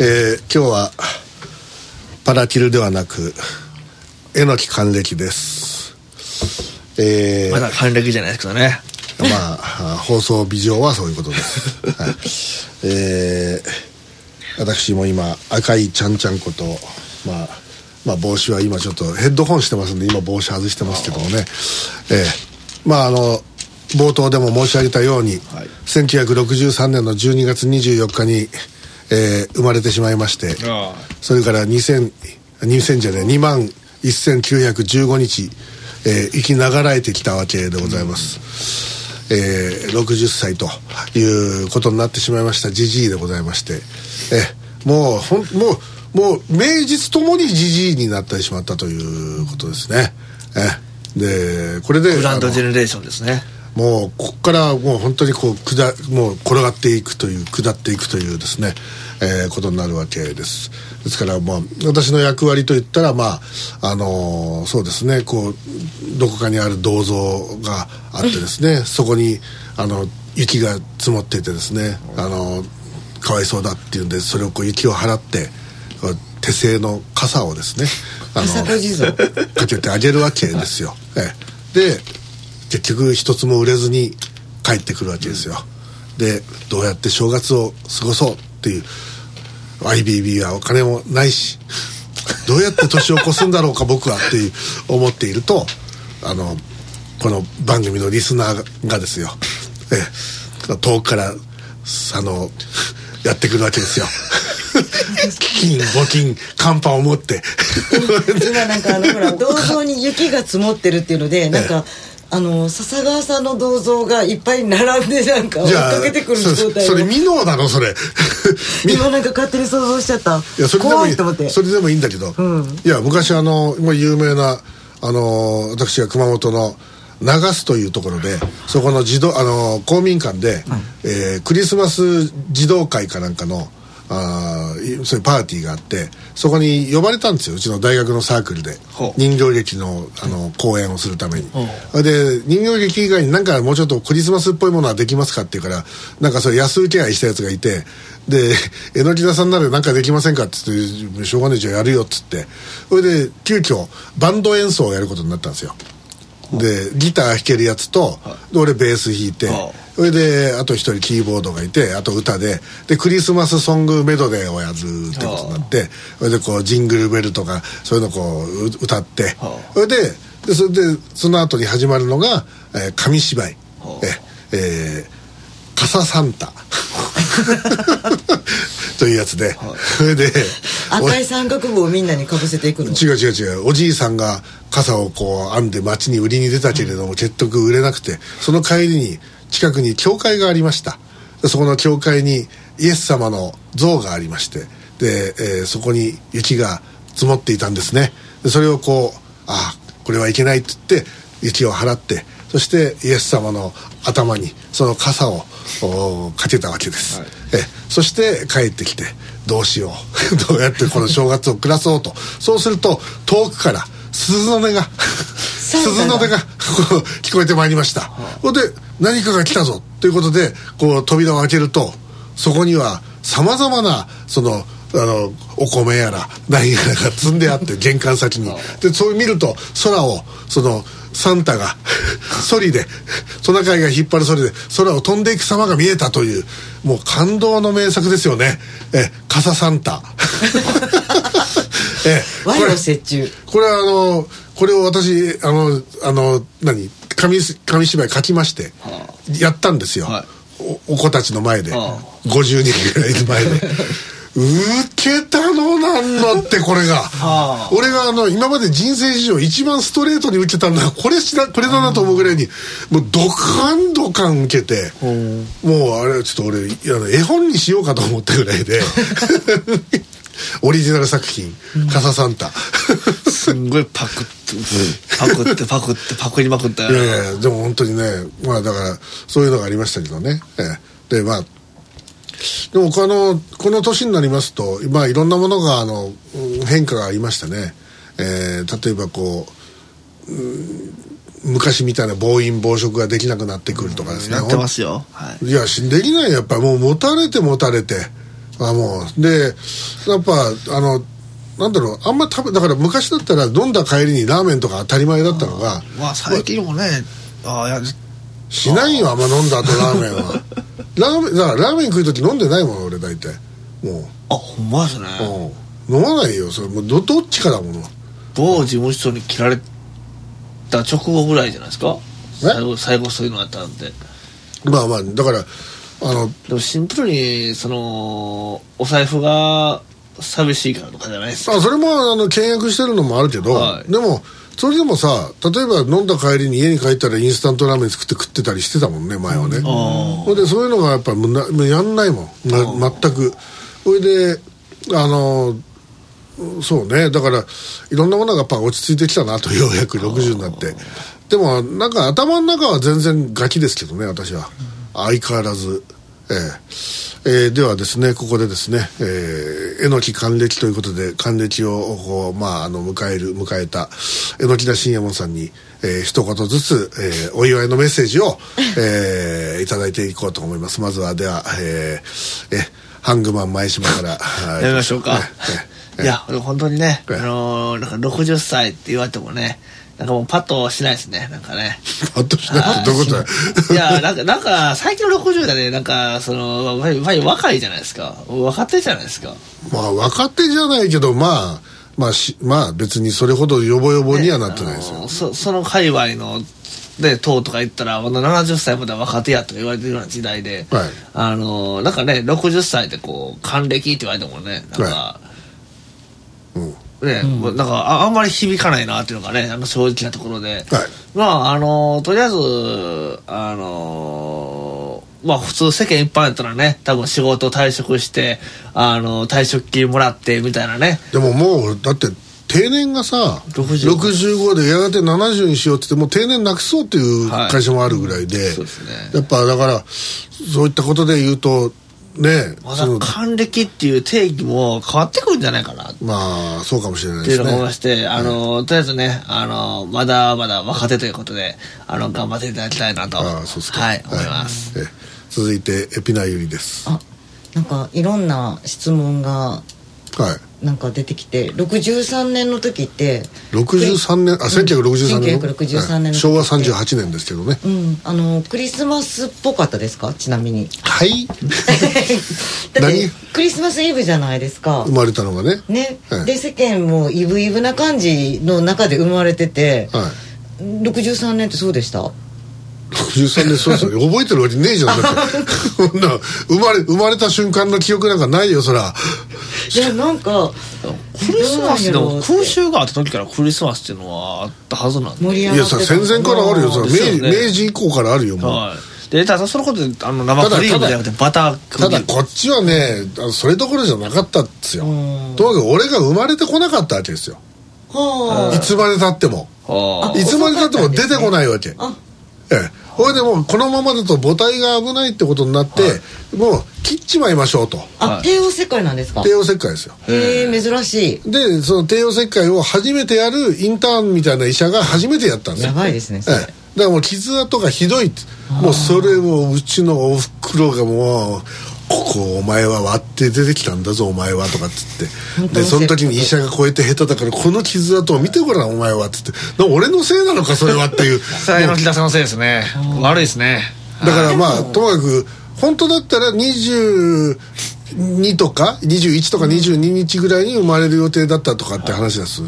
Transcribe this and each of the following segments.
えー、今日はパラキルではなくえのき還暦です。えー、まだ還暦じゃないですかね。まあ放送美上はそういうことです、はい、えー、私も今赤いちゃんちゃんことまあまあ帽子は今ちょっとヘッドホンしてますんで今帽子外してますけどもね。えー、まああの冒頭でも申し上げたように、はい、1963年の12月24日に、えー、生まれてしまいましてそれから2000 2000じゃね2万1915日、えー、生きながらえてきたわけでございます、うん、えー、60歳ということになってしまいましたじじいでございまして。えー、もうほんもうもう名実ともにじじいになってしまったということですね。えでこれでグランドジェネレーションですねもうここからもう本当にこう下もう転がっていくという下っていくというですね、えー、ことになるわけです。ですからまあ私の役割といったらまああのー、そうですねこうどこかにある銅像があってですね そこにあの雪が積もっていてですねあのかわいそうだっていうんでそれをこう雪を払って手製の傘をですねあのかけてあげるわけですよ。ええ、で結局一つも売れずに帰ってくるわけですよ、でどうやって正月を過ごそうっていう IBB はお金もないしどうやって年を越すんだろうか僕はっていう思っているとあのこの番組のリスナーがですよ、え遠くからあのやってくるわけですよ。金募金寒波を持って。今なんかあのほら銅像に雪が積もってるっていうのでなんか、あの笹川さんの銅像がいっぱい並んでなんか追っかけてくる状態それ美濃なのそれ。今なんか勝手に想像しちゃった。いやそれでもいい。と思って。それでもいいんだけど、うん、いや昔あの有名なあの私が熊本の流すというところでそこの児童あの公民館で、うん、えー、クリスマス児童会かなんかのあそういうパーティーがあってそこに呼ばれたんですよ。うちの大学のサークルで。人形劇のあの公演をするために。で人形劇以外になんかもうちょっとクリスマスっぽいものはできますかって言うからなんかそれ安請け合いしたやつがいてで榎木田さんなら何かできませんかっつってしょうがないじゃあやるよっつって。それで急遽バンド演奏をやることになったんですよでギター弾けるやつとで俺ベース弾いてそれであと一人キーボードがいてあと歌で。でクリスマスソングメドレーをやるってことになってそれでこうジングルベルとかそういうのこう歌って。それででそれでその後に始まるのが、えー、紙芝居。ええー、傘サンタ というやつで、それで赤い三角棒をみんなにかぶせていくの？違う違う違う。おじいさんが傘をこう編んで街に売りに出たけれども、結局売れなくてその帰りに近くに教会がありました。そこの教会にイエス様の像がありましてで、えー、そこに雪が積もっていたんですね。でそれをこうああこれはいけないって言って雪を払ってそしてイエス様の頭にその傘をかけたわけです、はい、えそして帰ってきてどうしよう。どうやってこの正月を暮らそうと。そうすると遠くから鈴の音が鈴の音が聞こえてまいりました。ほんで何かが来たぞ。ということでこう扉を開けるとそこにはさまざまなそのあのお米やら何やらが積んであって玄関先に。でそう見ると空をそのサンタがソリでトナカイが引っ張るソリで空を飛んでいく様が見えたというもう感動の名作ですよね。え傘サンタ。え和洋折衷。これはあのこれを私あのあの何紙紙芝居書きまして、やったんですよ、はい、おお子たちの前で、はあ、50人ぐらいの前でウケたのなんのってこれが、はあ、俺があの今まで人生史上一番ストレートに受けたのはこれしなこれだなと思うぐらいにもうドカンドカン受けて、もうあれちょっと俺絵本にしようかと思ったぐらいで オリジナル作品「傘サンタ」すんごいパクってパクってパクってパクりまくったよ。いやいやでも本当にねまあだからそういうのがありましたけどね、ええ、でまあでもこのこの年になりますと、まあ、いろんなものがあの変化がありましたね、えー、例えばこう、うん、昔みたいな暴飲暴食ができなくなってくるとかですね、やってますよ。はい。いやしできない。やっぱもう持たれて持たれて。あもう。でやっぱあのなんだろう。あんま食べだから昔だったら飲んだ帰りにラーメンとか当たり前だったのがまあ最近もねああしないよあんま飲んだ後ラーメンは ラーメンだからラーメン食う時飲んでないもん俺大体。もあほんまですね。う、うん、飲まないよ。それもうどどっちかだもの。某事務所に切られた直後ぐらいじゃないですか。最後最後そういうのあったんで。まあまあだからあのでもシンプルにそのお財布が寂しいからとかじゃないですか。あそれもあの倹約してるのもあるけど、はい。でもそれでもさ例えば飲んだ帰りに家に帰ったらインスタントラーメン作って食ってたりしてたもんね前はね、あほいでそういうのがやっぱやんないもん。な全く。ほいであのそうね。だからいろんなものがやっぱ落ち着いてきたなとようやく60になって。でもなんか頭の中は全然ガキですけどね私は。相変わらずえええーではですねここでですね、えー、えのき還暦ということで還暦をこう、まあ、あの迎える迎えたえのきだ信右衛門さんに、えー、一言ずつ、えー、お祝いのメッセージを、えー、いただいていこうと思います。まずはではえー、えハングマン前島からはい。やめましょうか。ええいや俺本当にねあええのーなんか60歳って言われてもねなんかもうパッとしないですね。なんかね。あとしないってどういうことだよ。いやなんかなんか最近の60代ねなんかそのや若いじゃないですか。分かってるじゃないですか。まあ若手じゃないけどまあまあしまあ別にそれほどヨボヨボにはなってないですよ、あのそその界隈ので党とか言ったらまだ70歳までは若手やとか言われてるような時代で、はいあのなんかね60歳でこう還暦って言われてもねなんか、うんね、もうなんかああんまり響かないなっていうのがねあの正直なところで、はい。まああのとりあえずあのまあ普通世間一般やったらね多分仕事退職してあの退職金もらってみたいなね。でももうだって定年がさ65 65でやがて70にしようって言ってもう定年なくそうっていう会社もあるぐらいで、そうですね。やっぱだからそういったことで言うとねまだ還暦っていう定義も変わってくるんじゃないかな。っまあそうかもしれないていうのを思いまですねして、あのとりあえずねあのまだまだ若手ということであの頑張っていただきたいなと。ああそうですか。はい思います、え。続いてエピナユリです。あなんかいろんな質問がはいなんか出てきて63年の時って63年あ1963年の？1963年のはい。昭和38年ですけどね。うんあのクリスマスっぽかったですか？ちなみに。はい。だって何？クリスマスイブじゃないですか。生まれたのがね。ね、はい。で世間もイブイブな感じの中で生まれてて、はい。63年ってそうでした？63年そうですよ覚えてるわけねえじゃん。だって。そんな生まれ生まれた瞬間の記憶なんかないよそら。いやなんかクリスマスでも空襲があった時からクリスマスっていうのはあったはずなんで、い盛り上がってた。やさ戦前からあるよそら。明ですよね。明治以降からあるよもう、はい、でただそのことであの生クリームじゃなくてバタークリーム。ただこっちはねあのそれどころじゃなかったんですよ。うん。とにかく俺が生まれてこなかったわけですよ。はいつまでたっても。はあいつまでたっても出てこないわけ。あええほいでもうこのままだと母体が危ないってことになって、もう切っちまいましょうと。あ、はい。帝王切開なんですか？帝王切開ですよ。へえ珍しでその帝王切開を初めてやるインターンみたいな医者が初めてやったんですやばいですねそれ、ええ。だからもう傷跡がひどいって。もうそれをうちのおふくろがもう「ここお前は割って出てきたんだぞお前は」とかっつって。でその時に医者がこうやって下手だからこの傷跡を見てごらんお前はっつってな俺のせいなのかそれはっていう。それの木田さんのせいですね。悪いですね。だからまあともかく本当だったら22とか21とか22日ぐらいに生まれる予定だったとかって話です、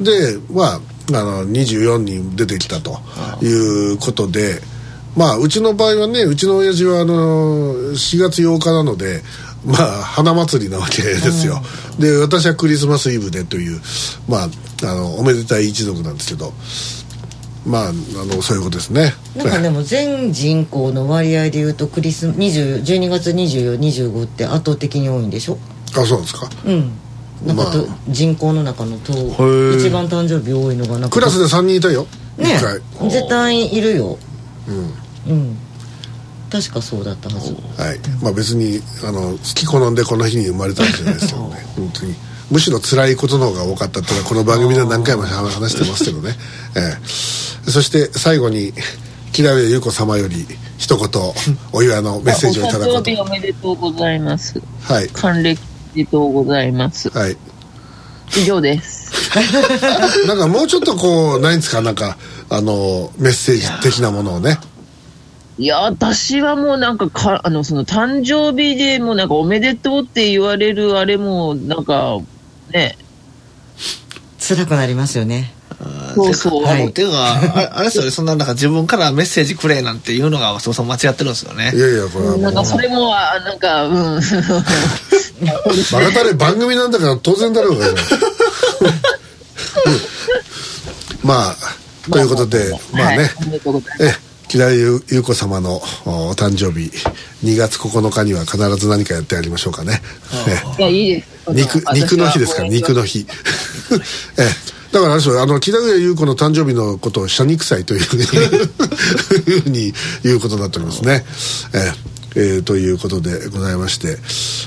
でまああの24に出てきたということでまあうちの場合はねうちの親父はあの4月8日なのでまあ花祭りなわけですよ。で私はクリスマスイブでというまああのおめでたい一族なんですけどまああのそういうことですね。なんかでも全人口の割合でいうとクリス20 12月2425って圧倒的に多いんでしょ？あそうですか？うん。なんかと、まあ。人口の中のとー。一番誕生日多いのがなんかクラスで3人いたよ。ね絶対いるよ。うんうん。確かそうだったはず。はい。まあ別にあの好き好んでこの日に生まれたわけじゃないですけどね本当に。むしろ辛いことの方が多かったっていうのはこの番組では何回も話してますけどね、ええ、そして最後に木田優子様より一言お祝いのメッセージをいただくお誕生日おめでと。うございますはい。還暦おめでとうございます。はい。以上です。なんかもうちょっとこうないんですかなんかあのメッセージ的なものをねいや私はもうなんかかあのその誕生日でもうなんかおめでとうって言われるあれもなんかね。辛くなりますよね。そうそう。はい。ていうかああれですよね。そんななんか自分からメッセージくれなんていうのが そもそも間違ってるんですよね。いやいやこれはもう。なんかそれもあなんかうん。バカたれ番組なんだから当然だろうがよ。うん。まあということでまあね、え木田優優子様のお誕生日2月9日には必ず何かやってやりましょうかね。えいやいいです。肉肉の日ですか？ら肉の日。ええ。だからあれですよ。あの木田優子の誕生日のことを謝肉祭というふうにいうふうに言うことになっておりますね。えええーということでございまして。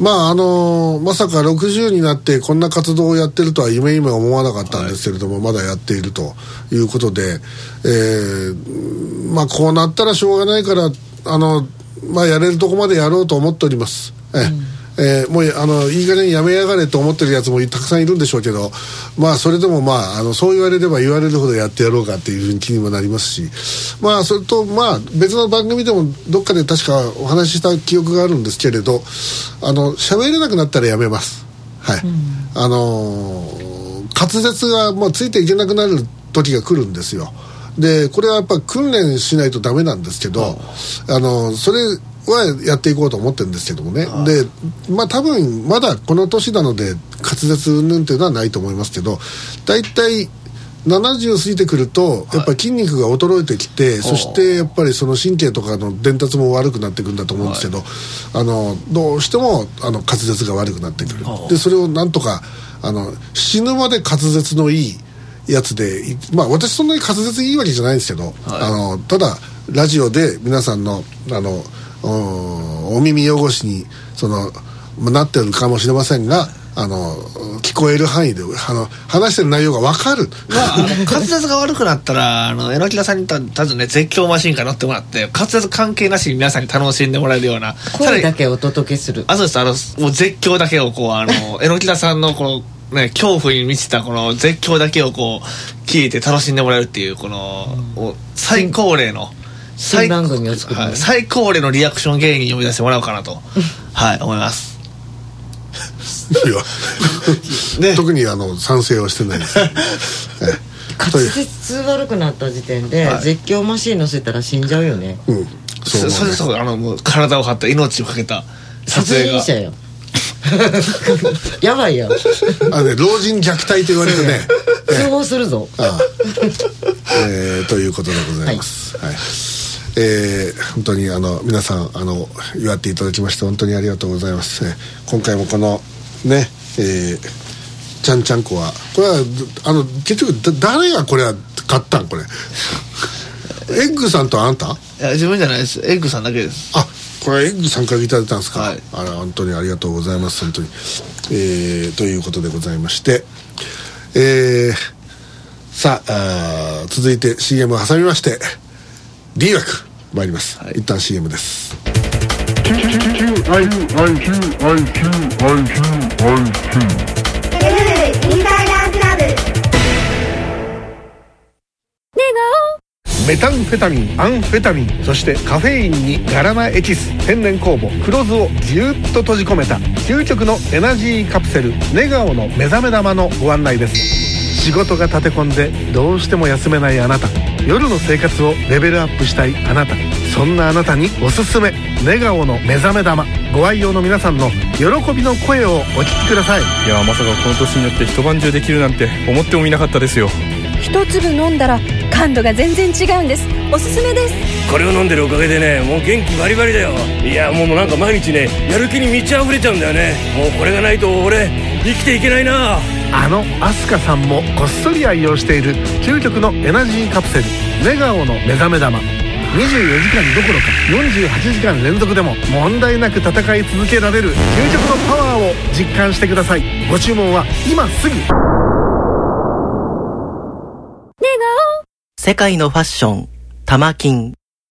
まああのまさか60になってこんな活動をやってるとは夢夢思わなかったんですけれども、まだやっているということで、えーまあこうなったらしょうがないからあの、まあ、やれるとこまでやろうと思っております。えええーもうあのいい加減やめやがれと思ってるやつもたくさんいるんでしょうけどまあそれでもまああのそう言われれば言われるほどやってやろうかっていうふうに気にもなりますし。まあそれとまあ別の番組でもどっかで確かお話しした記憶があるんですけれどあの喋れなくなったらやめます。はい、あのー滑舌がもうついていけなくなる時が来るんですよ。でこれはやっぱ訓練しないとダメなんですけど、あのそれはやっていこうと思ってるんですけどもね、でまあ多分まだこの年なので滑舌云々っていうのはないと思いますけど大体70過ぎてくるとやっぱり筋肉が衰えてきて、そしてやっぱりその神経とかの伝達も悪くなってくるんだと思うんですけど、あのどうしてもあの滑舌が悪くなってくる。でそれをなんとかあの死ぬまで滑舌のいいやつでいまあ私そんなに滑舌いいわけじゃないんですけど、あのただラジオで皆さんのあのおお耳汚しにそのまあなってるかもしれませんがあの聞こえる範囲であの話してる内容が分かる、まあ、あの滑舌が悪くなったらあの榎木田さんにたたずね絶叫マシンから乗ってもらって滑舌関係なしに皆さんに楽しんでもらえるような声だけけお届けする。あそうです。あのもう絶叫だけをこうあの 榎木田さんのこのね恐怖に満ちたこの絶叫だけをこう聞いて楽しんでもらえるっていうこの、お最高齢の新番組を作るのはい。最高齢のリアクション芸人呼び出してもらおうかなと。はい思います。いや。特にあの賛成はしてないです、ええ。とい滑う舌悪くなった時点で、はい。絶叫マシン乗せたら死んじゃうよね。うん。そう思うね。そそれそうあのもう体を張った命をかけた撮殺影が。人者よ。やばいよ。あのね老人虐待と言われてね。通報するぞ。ああ。えーということでございます。はい。えー本当にあの皆さんあの祝っていただきまして本当にありがとうございます。えー今回もこのね、えーちゃんちゃんこはこれはあの結局だ誰がこれは買ったんこれ？エッグさんとあんた？いや自分じゃないです。エッグさんだけです。あこれエッグさんからいただいたんですか、はい。あら本当にありがとうございます。本当に、えーということでございまして。えーさああー続いて CM を挟みまして D 枠参ります、はい一旦 CM ですインサイダークラブメタンフェタミンアンフェタミンそしてカフェインにガラナエキス天然酵母黒酢をぎゅっと閉じ込めた究極のエナジーカプセルネガオの目覚め玉のご案内です仕事が立て込んでどうしても休めないあなた。夜の生活をレベルアップしたいあなた。そんなあなたにおすすめ。ネガオの目覚め玉。ご愛用の皆さんの喜びの声をお聞きください。いやまさかこの年になって一晩中できるなんて思ってもみなかったですよ。一粒飲んだら感度が全然違うんです。おすすめです。これを飲んでるおかげでねもう元気バリバリだよ。いやもうなんか毎日ねやる気に満ち溢れちゃうんだよね。もうこれがないと俺生きていけないなあのアスカさんもこっそり愛用している究極のエナジーカプセルネガオの目覚め玉。24時間どころか48時間連続でも問題なく戦い続けられる究極のパワーを実感してください。ご注文は今すぐ。世界のファッション、玉金。